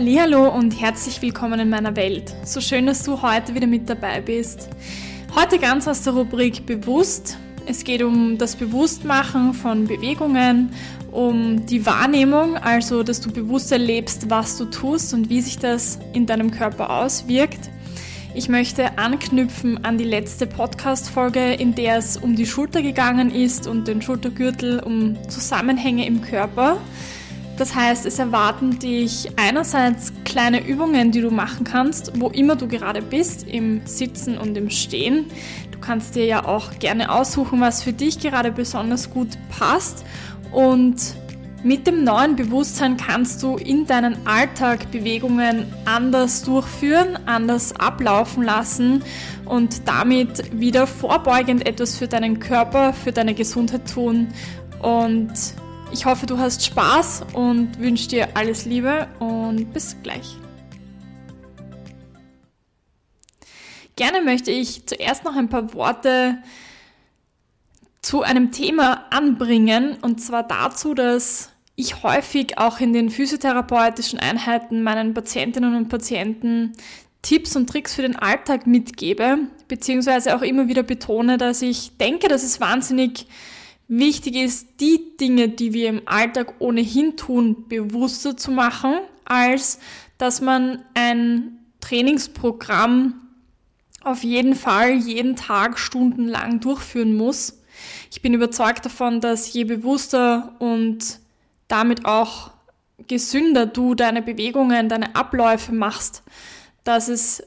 Hallo und herzlich willkommen in meiner Welt. So schön, dass du heute wieder mit dabei bist. Heute ganz aus der Rubrik Bewusst. Es geht um das Bewusstmachen von Bewegungen, um die Wahrnehmung, also dass du bewusst erlebst, was du tust und wie sich das in deinem Körper auswirkt. Ich möchte anknüpfen an die letzte Podcast-Folge, in der es um die Schulter gegangen ist und den Schultergürtel, um Zusammenhänge im Körper. Das heißt, es erwarten dich einerseits kleine Übungen, die du machen kannst, wo immer du gerade bist, im Sitzen und im Stehen. Du kannst dir ja auch gerne aussuchen, was für dich gerade besonders gut passt. Und mit dem neuen Bewusstsein kannst du in deinen Alltag Bewegungen anders durchführen, anders ablaufen lassen und damit wieder vorbeugend etwas für deinen Körper, für deine Gesundheit tun und ich hoffe, du hast Spaß und wünsche dir alles Liebe und bis gleich. Gerne möchte ich zuerst noch ein paar Worte zu einem Thema anbringen und zwar dazu, dass ich häufig auch in den physiotherapeutischen Einheiten meinen Patientinnen und Patienten Tipps und Tricks für den Alltag mitgebe, beziehungsweise auch immer wieder betone, dass ich denke, dass es wahnsinnig Wichtig ist, die Dinge, die wir im Alltag ohnehin tun, bewusster zu machen, als dass man ein Trainingsprogramm auf jeden Fall jeden Tag stundenlang durchführen muss. Ich bin überzeugt davon, dass je bewusster und damit auch gesünder du deine Bewegungen, deine Abläufe machst, dass es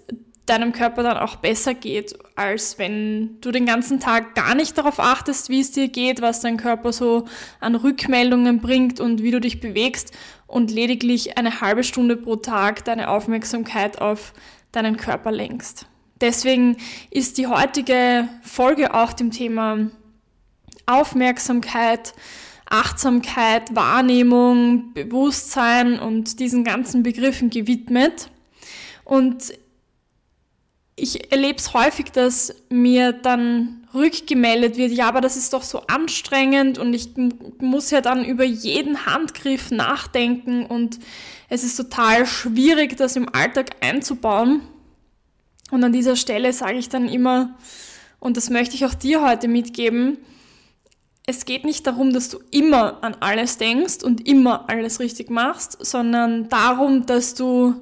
deinem Körper dann auch besser geht, als wenn du den ganzen Tag gar nicht darauf achtest, wie es dir geht, was dein Körper so an Rückmeldungen bringt und wie du dich bewegst und lediglich eine halbe Stunde pro Tag deine Aufmerksamkeit auf deinen Körper lenkst. Deswegen ist die heutige Folge auch dem Thema Aufmerksamkeit, Achtsamkeit, Wahrnehmung, Bewusstsein und diesen ganzen Begriffen gewidmet. Und ich erlebe es häufig, dass mir dann rückgemeldet wird, ja, aber das ist doch so anstrengend und ich muss ja dann über jeden Handgriff nachdenken und es ist total schwierig, das im Alltag einzubauen. Und an dieser Stelle sage ich dann immer, und das möchte ich auch dir heute mitgeben, es geht nicht darum, dass du immer an alles denkst und immer alles richtig machst, sondern darum, dass du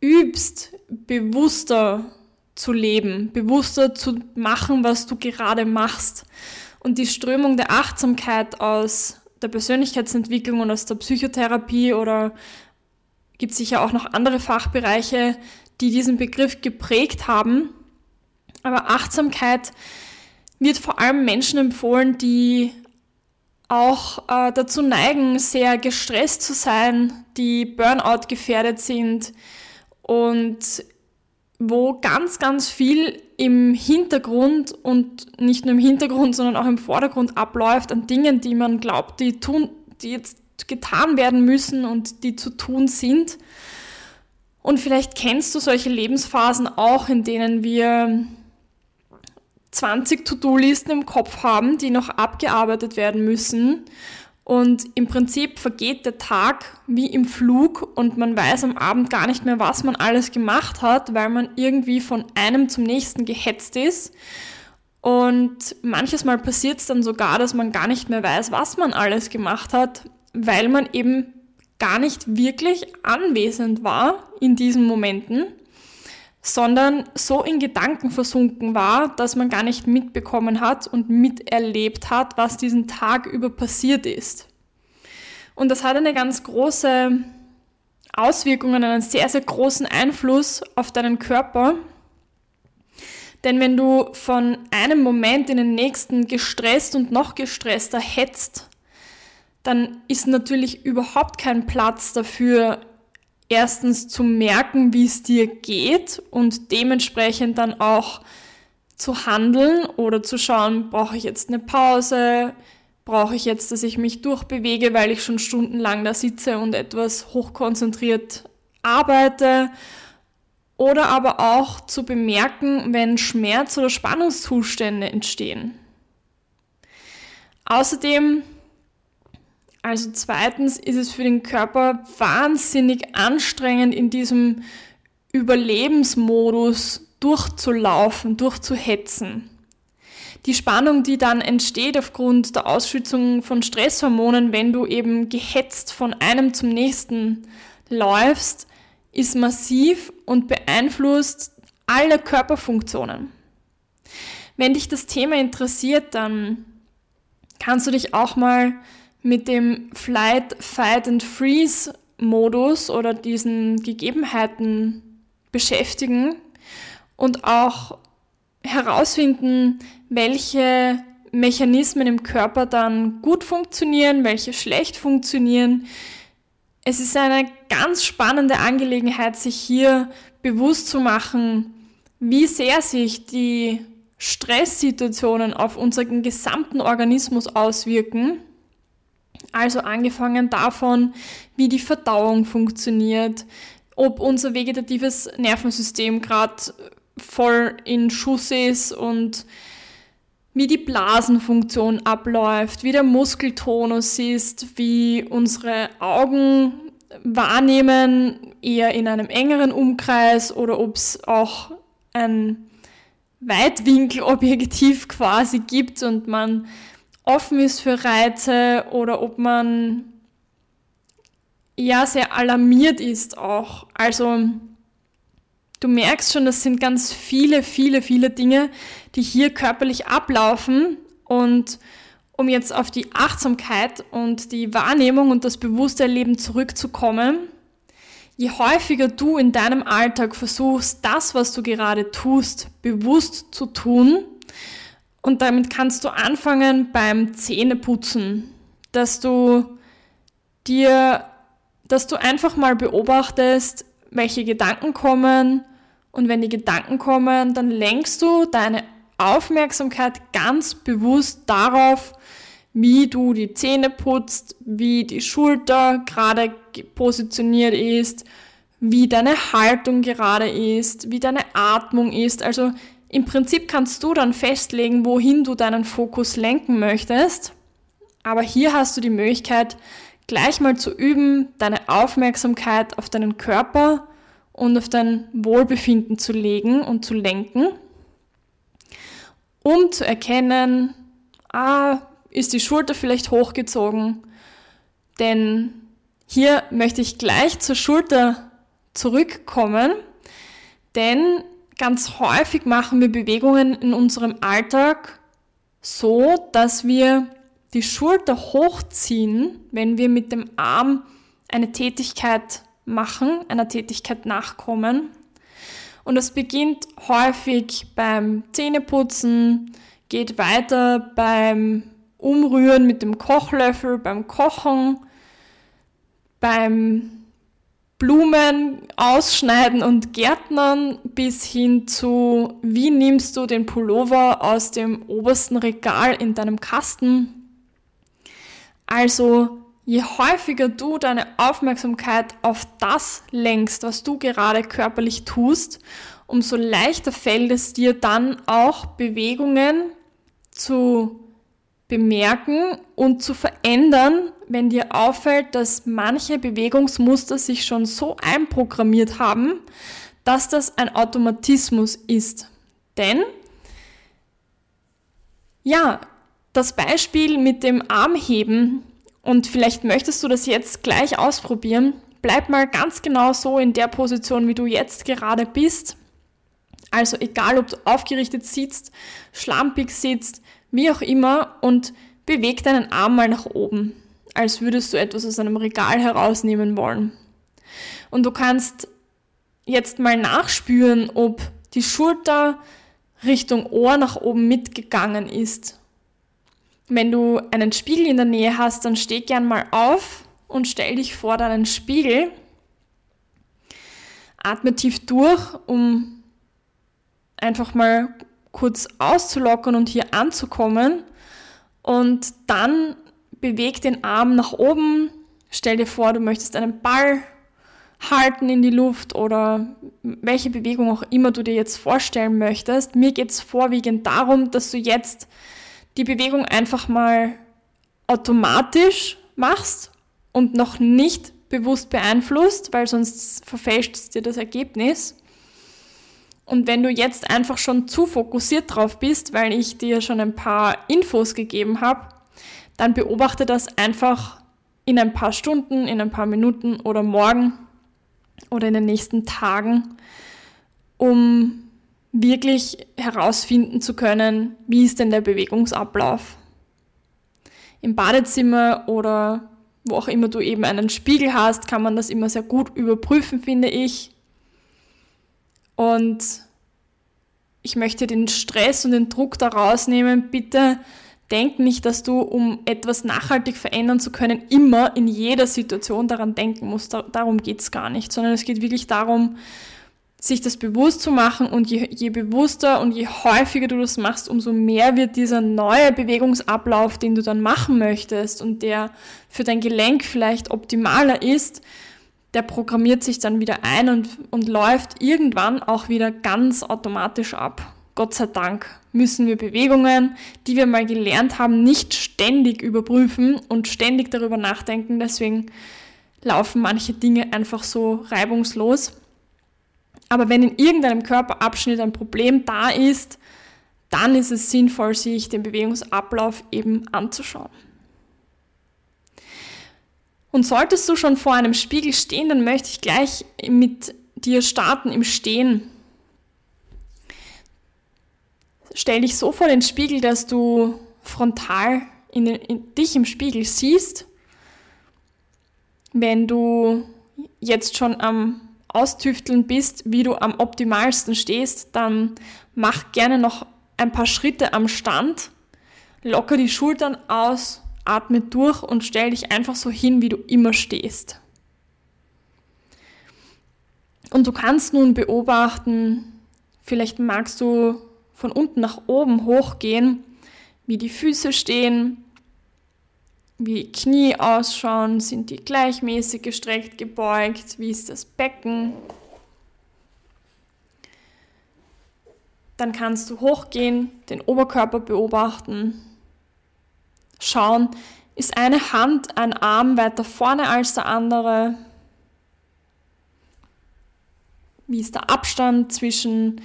übst, bewusster zu leben, bewusster zu machen, was du gerade machst. Und die Strömung der Achtsamkeit aus der Persönlichkeitsentwicklung und aus der Psychotherapie oder gibt sicher auch noch andere Fachbereiche, die diesen Begriff geprägt haben. Aber Achtsamkeit wird vor allem Menschen empfohlen, die auch äh, dazu neigen, sehr gestresst zu sein, die Burnout gefährdet sind, und wo ganz, ganz viel im Hintergrund und nicht nur im Hintergrund, sondern auch im Vordergrund abläuft an Dingen, die man glaubt, die tun, die jetzt getan werden müssen und die zu tun sind. Und vielleicht kennst du solche Lebensphasen auch, in denen wir 20 To-Do-Listen im Kopf haben, die noch abgearbeitet werden müssen und im Prinzip vergeht der Tag wie im Flug und man weiß am Abend gar nicht mehr, was man alles gemacht hat, weil man irgendwie von einem zum nächsten gehetzt ist. Und manches Mal passiert es dann sogar, dass man gar nicht mehr weiß, was man alles gemacht hat, weil man eben gar nicht wirklich anwesend war in diesen Momenten, sondern so in Gedanken versunken war, dass man gar nicht mitbekommen hat und miterlebt hat, was diesen Tag über passiert ist. Und das hat eine ganz große Auswirkung, einen sehr, sehr großen Einfluss auf deinen Körper. Denn wenn du von einem Moment in den nächsten gestresst und noch gestresster hetzt, dann ist natürlich überhaupt kein Platz dafür, erstens zu merken, wie es dir geht und dementsprechend dann auch zu handeln oder zu schauen, brauche ich jetzt eine Pause, brauche ich jetzt, dass ich mich durchbewege, weil ich schon stundenlang da sitze und etwas hochkonzentriert arbeite. Oder aber auch zu bemerken, wenn Schmerz- oder Spannungszustände entstehen. Außerdem Also zweitens ist es für den Körper wahnsinnig anstrengend, in diesem Überlebensmodus durchzulaufen, durchzuhetzen. Die Spannung, die dann entsteht aufgrund der Ausschüttung von Stresshormonen, wenn du eben gehetzt von einem zum nächsten läufst, ist massiv und beeinflusst alle Körperfunktionen. Wenn dich das Thema interessiert, dann kannst du dich auch mal mit dem Flight, Fight and Freeze Modus oder diesen Gegebenheiten beschäftigen und auch herausfinden, welche Mechanismen im Körper dann gut funktionieren, welche schlecht funktionieren. Es ist eine ganz spannende Angelegenheit, sich hier bewusst zu machen, wie sehr sich die Stresssituationen auf unseren gesamten Organismus auswirken also angefangen davon, wie die Verdauung funktioniert, ob unser vegetatives Nervensystem gerade voll in Schuss ist und wie die Blasenfunktion abläuft, wie der Muskeltonus ist, wie unsere Augen wahrnehmen, eher in einem engeren Umkreis oder ob es auch ein Weitwinkelobjektiv quasi gibt und man offen ist für Reize oder ob man ja sehr alarmiert ist auch. Also du merkst schon, das sind ganz viele, viele, viele Dinge, die hier körperlich ablaufen und um jetzt auf die Achtsamkeit und die Wahrnehmung und das bewusste Erleben zurückzukommen, je häufiger du in deinem Alltag versuchst, das, was du gerade tust, bewusst zu tun, und damit kannst du anfangen beim Zähneputzen, dass du dir, dass du einfach mal beobachtest, welche Gedanken kommen. Und wenn die Gedanken kommen, dann lenkst du deine Aufmerksamkeit ganz bewusst darauf, wie du die Zähne putzt, wie die Schulter gerade positioniert ist, wie deine Haltung gerade ist, wie deine Atmung ist. Also im Prinzip kannst du dann festlegen, wohin du deinen Fokus lenken möchtest. Aber hier hast du die Möglichkeit, gleich mal zu üben, deine Aufmerksamkeit auf deinen Körper und auf dein Wohlbefinden zu legen und zu lenken, um zu erkennen, ah, ist die Schulter vielleicht hochgezogen? Denn hier möchte ich gleich zur Schulter zurückkommen, denn Ganz häufig machen wir Bewegungen in unserem Alltag so, dass wir die Schulter hochziehen, wenn wir mit dem Arm eine Tätigkeit machen, einer Tätigkeit nachkommen. Und das beginnt häufig beim Zähneputzen, geht weiter beim Umrühren mit dem Kochlöffel, beim Kochen, beim Blumen ausschneiden und gärtnern bis hin zu, wie nimmst du den Pullover aus dem obersten Regal in deinem Kasten. Also je häufiger du deine Aufmerksamkeit auf das lenkst, was du gerade körperlich tust, umso leichter fällt es dir dann auch Bewegungen zu bemerken und zu verändern, wenn dir auffällt, dass manche Bewegungsmuster sich schon so einprogrammiert haben, dass das ein Automatismus ist. Denn, ja, das Beispiel mit dem Armheben, und vielleicht möchtest du das jetzt gleich ausprobieren, bleib mal ganz genau so in der Position, wie du jetzt gerade bist. Also egal, ob du aufgerichtet sitzt, schlampig sitzt, wie auch immer, und beweg deinen Arm mal nach oben, als würdest du etwas aus einem Regal herausnehmen wollen. Und du kannst jetzt mal nachspüren, ob die Schulter Richtung Ohr nach oben mitgegangen ist. Wenn du einen Spiegel in der Nähe hast, dann steh gern mal auf und stell dich vor deinen Spiegel. Atme tief durch, um einfach mal kurz auszulockern und hier anzukommen. Und dann beweg den Arm nach oben. Stell dir vor, du möchtest einen Ball halten in die Luft oder welche Bewegung auch immer du dir jetzt vorstellen möchtest. Mir geht es vorwiegend darum, dass du jetzt die Bewegung einfach mal automatisch machst und noch nicht bewusst beeinflusst, weil sonst verfälscht es dir das Ergebnis. Und wenn du jetzt einfach schon zu fokussiert drauf bist, weil ich dir schon ein paar Infos gegeben habe, dann beobachte das einfach in ein paar Stunden, in ein paar Minuten oder morgen oder in den nächsten Tagen, um wirklich herausfinden zu können, wie ist denn der Bewegungsablauf. Im Badezimmer oder wo auch immer du eben einen Spiegel hast, kann man das immer sehr gut überprüfen, finde ich. Und ich möchte den Stress und den Druck da rausnehmen. Bitte denk nicht, dass du, um etwas nachhaltig verändern zu können, immer in jeder Situation daran denken musst. darum geht es gar nicht, sondern es geht wirklich darum, sich das bewusst zu machen und je, je bewusster und je häufiger du das machst, umso mehr wird dieser neue Bewegungsablauf, den du dann machen möchtest und der für dein Gelenk vielleicht optimaler ist, der programmiert sich dann wieder ein und, und läuft irgendwann auch wieder ganz automatisch ab. Gott sei Dank müssen wir Bewegungen, die wir mal gelernt haben, nicht ständig überprüfen und ständig darüber nachdenken. Deswegen laufen manche Dinge einfach so reibungslos. Aber wenn in irgendeinem Körperabschnitt ein Problem da ist, dann ist es sinnvoll, sich den Bewegungsablauf eben anzuschauen. Und solltest du schon vor einem Spiegel stehen, dann möchte ich gleich mit dir starten im Stehen. Stell dich so vor den Spiegel, dass du frontal in, den, in dich im Spiegel siehst. Wenn du jetzt schon am Austüfteln bist, wie du am optimalsten stehst, dann mach gerne noch ein paar Schritte am Stand, locker die Schultern aus, atme durch und stell dich einfach so hin, wie du immer stehst. Und du kannst nun beobachten, vielleicht magst du von unten nach oben hochgehen, wie die Füße stehen, wie die Knie ausschauen, sind die gleichmäßig gestreckt, gebeugt, wie ist das Becken. Dann kannst du hochgehen, den Oberkörper beobachten, schauen, ist eine Hand, ein Arm weiter vorne als der andere? Wie ist der Abstand zwischen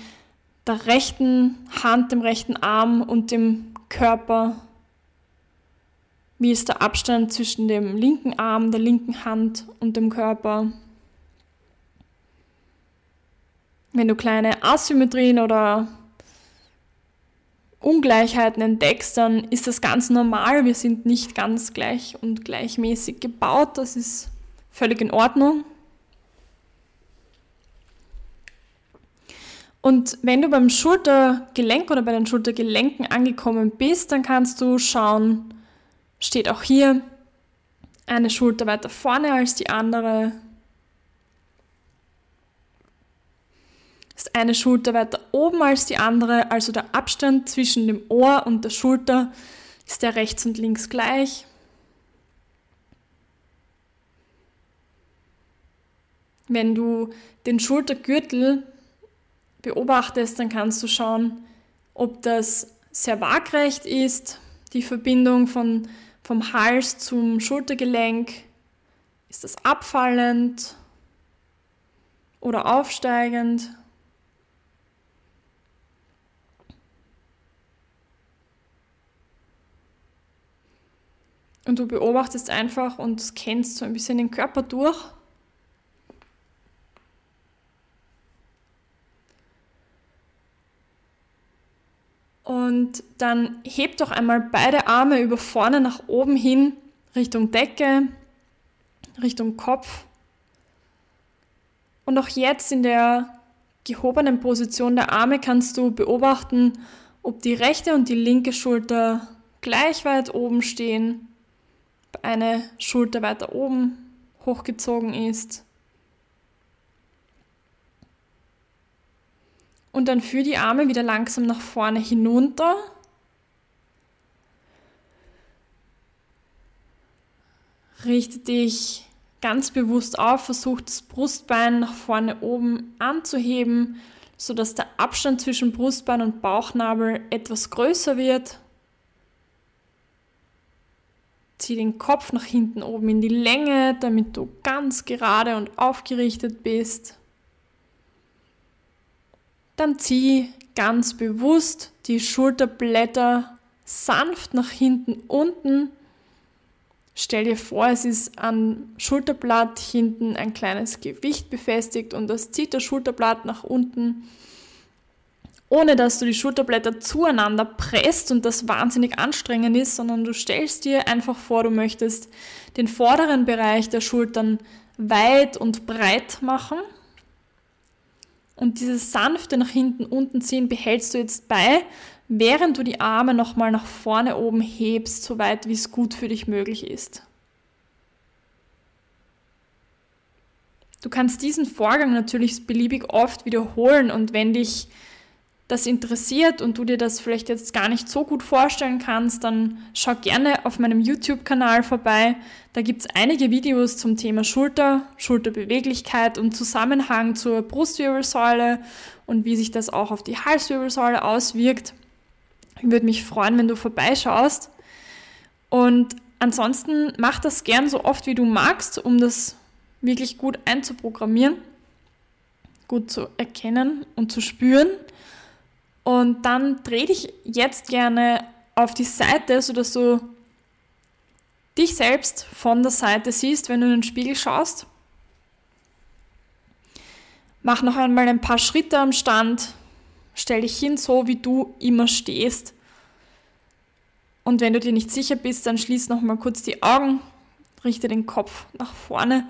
der rechten Hand, dem rechten Arm und dem Körper? Wie ist der Abstand zwischen dem linken Arm, der linken Hand und dem Körper? Wenn du kleine Asymmetrien oder Ungleichheiten entdeckst, dann ist das ganz normal. Wir sind nicht ganz gleich und gleichmäßig gebaut. Das ist völlig in Ordnung. Und wenn du beim Schultergelenk oder bei den Schultergelenken angekommen bist, dann kannst du schauen, steht auch hier eine Schulter weiter vorne als die andere. Eine Schulter weiter oben als die andere, also der Abstand zwischen dem Ohr und der Schulter ist der rechts und links gleich. Wenn du den Schultergürtel beobachtest, dann kannst du schauen, ob das sehr waagrecht ist, die Verbindung von vom Hals zum Schultergelenk. Ist das abfallend oder aufsteigend? Und du beobachtest einfach und scannst so ein bisschen den Körper durch. Und dann heb doch einmal beide Arme über vorne nach oben hin, Richtung Decke, Richtung Kopf. Und auch jetzt in der gehobenen Position der Arme kannst du beobachten, ob die rechte und die linke Schulter gleich weit oben stehen, eine Schulter weiter oben hochgezogen ist Und dann führ die Arme wieder langsam nach vorne hinunter. Richte dich ganz bewusst auf, versuch das Brustbein nach vorne oben anzuheben, sodass der Abstand zwischen Brustbein und Bauchnabel etwas größer wird. Zieh den Kopf nach hinten oben in die Länge, damit du ganz gerade und aufgerichtet bist. Dann zieh ganz bewusst die Schulterblätter sanft nach hinten unten. Stell dir vor, es ist am Schulterblatt hinten ein kleines Gewicht befestigt und das zieht das Schulterblatt nach unten, ohne dass du die Schulterblätter zueinander presst und das wahnsinnig anstrengend ist, sondern du stellst dir einfach vor, du möchtest den vorderen Bereich der Schultern weit und breit machen. Und dieses sanfte nach hinten unten ziehen behältst du jetzt bei, während du die Arme nochmal nach vorne oben hebst, so weit wie es gut für dich möglich ist. Du kannst diesen Vorgang natürlich beliebig oft wiederholen und wenn dich das interessiert und du dir das vielleicht jetzt gar nicht so gut vorstellen kannst, dann schau gerne auf meinem YouTube-Kanal vorbei. Da gibt es einige Videos zum Thema Schulter, Schulterbeweglichkeit und Zusammenhang zur Brustwirbelsäule und wie sich das auch auf die Halswirbelsäule auswirkt. Ich würde mich freuen, wenn du vorbeischaust. Und ansonsten mach das gern so oft wie du magst, um das wirklich gut einzuprogrammieren, gut zu erkennen und zu spüren. Und dann dreh dich jetzt gerne auf die Seite, sodass du dich selbst von der Seite siehst, wenn du in den Spiegel schaust. Mach noch einmal ein paar Schritte am Stand, Stell dich hin, so wie du immer stehst. Und wenn du dir nicht sicher bist, dann schließ noch mal kurz die Augen, richte den Kopf nach vorne.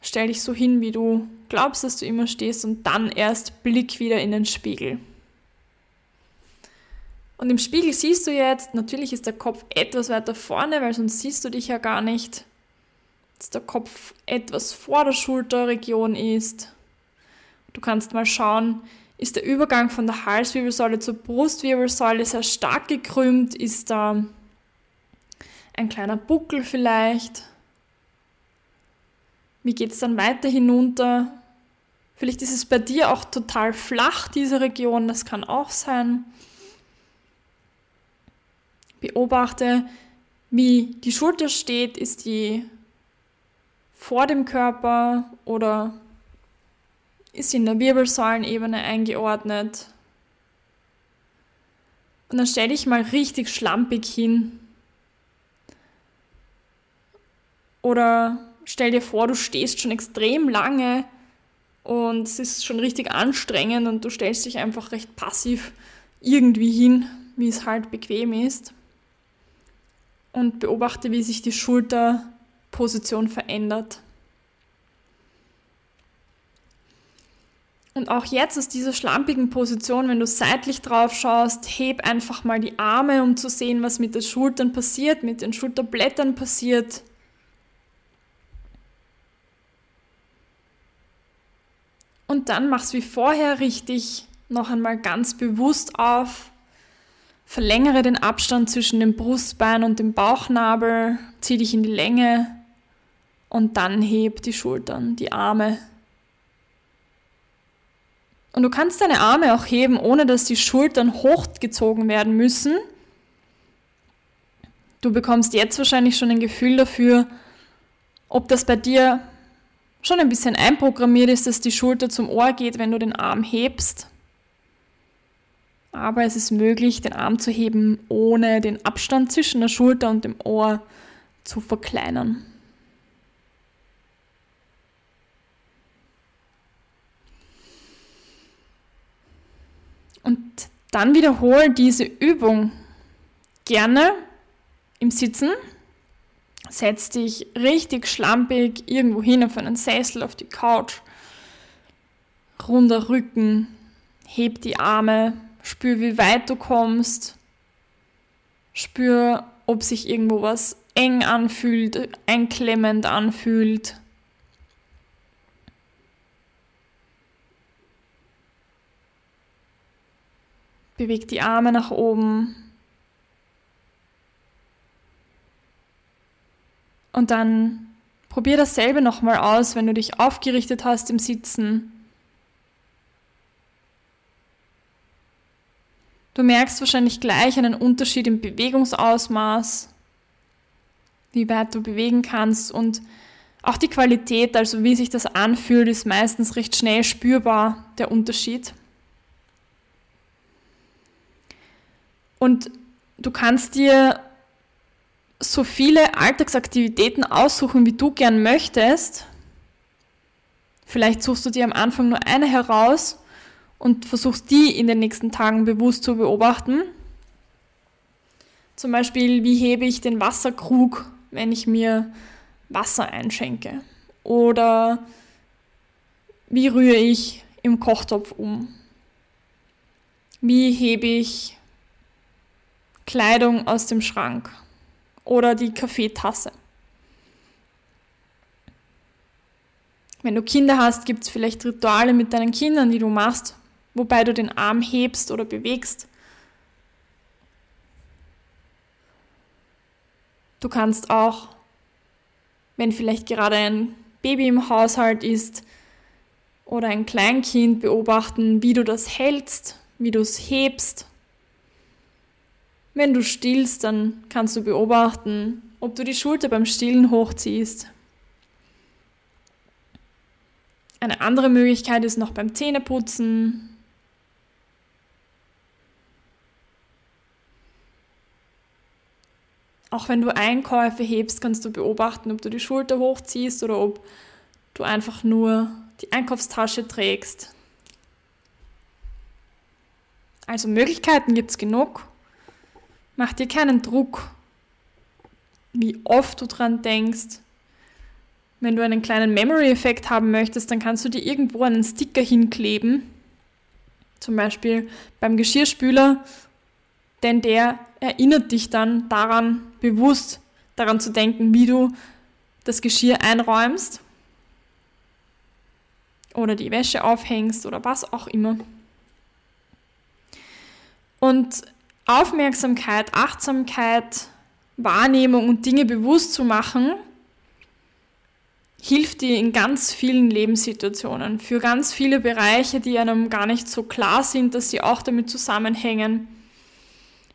Stell dich so hin, wie du glaubst, dass du immer stehst und dann erst Blick wieder in den Spiegel. Und im Spiegel siehst du jetzt, natürlich ist der Kopf etwas weiter vorne, weil sonst siehst du dich ja gar nicht, dass der Kopf etwas vor der Schulterregion ist. Du kannst mal schauen, ist der Übergang von der Halswirbelsäule zur Brustwirbelsäule sehr stark gekrümmt? Ist da ein kleiner Buckel vielleicht? Wie geht es dann weiter hinunter? Vielleicht ist es bei dir auch total flach, diese Region, das kann auch sein. Beobachte, wie die Schulter steht, ist die vor dem Körper oder ist in der Wirbelsäulenebene eingeordnet. Und dann stell dich mal richtig schlampig hin. Oder stell dir vor, du stehst schon extrem lange und es ist schon richtig anstrengend und du stellst dich einfach recht passiv irgendwie hin, wie es halt bequem ist. Und beobachte, wie sich die Schulterposition verändert. Und auch jetzt aus dieser schlampigen Position, wenn du seitlich drauf schaust, heb einfach mal die Arme, um zu sehen, was mit den Schultern passiert, mit den Schulterblättern passiert. Und dann mach's wie vorher richtig noch einmal ganz bewusst auf. Verlängere den Abstand zwischen dem Brustbein und dem Bauchnabel, zieh dich in die Länge und dann heb die Schultern, die Arme und du kannst deine Arme auch heben, ohne dass die Schultern hochgezogen werden müssen. Du bekommst jetzt wahrscheinlich schon ein Gefühl dafür, ob das bei dir schon ein bisschen einprogrammiert ist, dass die Schulter zum Ohr geht, wenn du den Arm hebst. Aber es ist möglich, den Arm zu heben, ohne den Abstand zwischen der Schulter und dem Ohr zu verkleinern. Und dann wiederhol diese Übung gerne im Sitzen. Setz dich richtig schlampig irgendwo hin auf einen Sessel, auf die Couch. Runder Rücken, heb die Arme, spür, wie weit du kommst. Spür, ob sich irgendwo was eng anfühlt, einklemmend anfühlt. Beweg die Arme nach oben. Und dann probier dasselbe nochmal aus, wenn du dich aufgerichtet hast im Sitzen. Du merkst wahrscheinlich gleich einen Unterschied im Bewegungsausmaß. wie weit du bewegen kannst und auch die Qualität, also wie sich das anfühlt, ist meistens recht schnell spürbar, der Unterschied. Und du kannst dir so viele Alltagsaktivitäten aussuchen, wie du gern möchtest. Vielleicht suchst du dir am Anfang nur eine heraus und versuchst die in den nächsten Tagen bewusst zu beobachten. Zum Beispiel, wie hebe ich den Wasserkrug, wenn ich mir Wasser einschenke? Oder wie rühre ich im Kochtopf um? Wie hebe ich Kleidung aus dem Schrank oder die Kaffeetasse? Wenn du Kinder hast, gibt es vielleicht Rituale mit deinen Kindern, die du machst, wobei du den Arm hebst oder bewegst. Du kannst auch, wenn vielleicht gerade ein Baby im Haushalt ist oder ein Kleinkind, beobachten, wie du das hältst, wie du es hebst. Wenn du stillst, dann kannst du beobachten, ob du die Schulter beim Stillen hochziehst. Eine andere Möglichkeit ist noch beim Zähneputzen. Auch wenn du Einkäufe hebst, kannst du beobachten, ob du die Schulter hochziehst oder ob du einfach nur die Einkaufstasche trägst. Also Möglichkeiten gibt es genug. Mach dir keinen Druck, wie oft du dran denkst. Wenn du einen kleinen Memory-Effekt haben möchtest, dann kannst du dir irgendwo einen Sticker hinkleben. Zum Beispiel beim Geschirrspüler, denn der erinnert dich dann daran, bewusst daran zu denken, wie du das Geschirr einräumst oder die Wäsche aufhängst oder was auch immer. Und Aufmerksamkeit, Achtsamkeit, Wahrnehmung und Dinge bewusst zu machen, hilft dir in ganz vielen Lebenssituationen, für ganz viele Bereiche, die einem gar nicht so klar sind, dass sie auch damit zusammenhängen.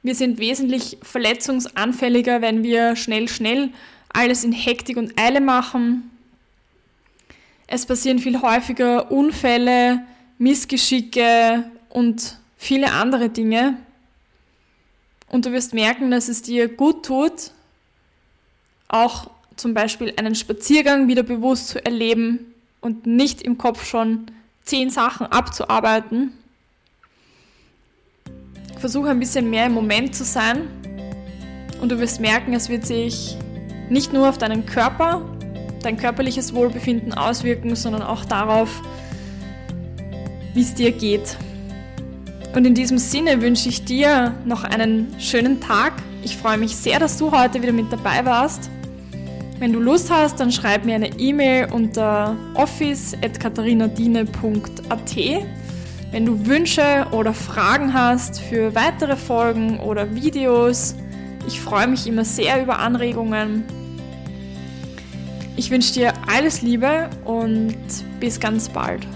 Wir sind wesentlich verletzungsanfälliger, wenn wir schnell, schnell alles in Hektik und Eile machen. Es passieren viel häufiger Unfälle, Missgeschicke und viele andere Dinge. Und du wirst merken, dass es dir gut tut, auch zum Beispiel einen Spaziergang wieder bewusst zu erleben und nicht im Kopf schon zehn Sachen abzuarbeiten. Versuche ein bisschen mehr im Moment zu sein und du wirst merken, es wird sich nicht nur auf deinen Körper, dein körperliches Wohlbefinden auswirken, sondern auch darauf, wie es dir geht. Und in diesem Sinne wünsche ich dir noch einen schönen Tag. Ich freue mich sehr, dass du heute wieder mit dabei warst. Wenn du Lust hast, dann schreib mir eine E-Mail unter office.katharinadine.at. Wenn du Wünsche oder Fragen hast für weitere Folgen oder Videos, ich freue mich immer sehr über Anregungen. Ich wünsche dir alles Liebe und bis ganz bald.